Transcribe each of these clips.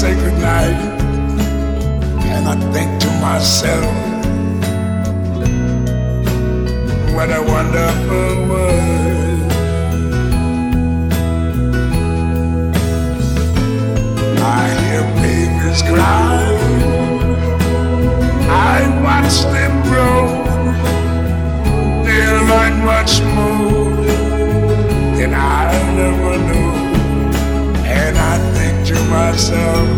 Blessed day, the dark sacred night, and I think to myself, what a wonderful world. I hear babies cry, I watch them grow, they learn much more myself,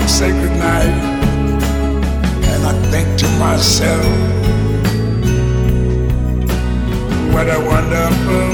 the dark, sacred night. And I think to myself, what a wonderful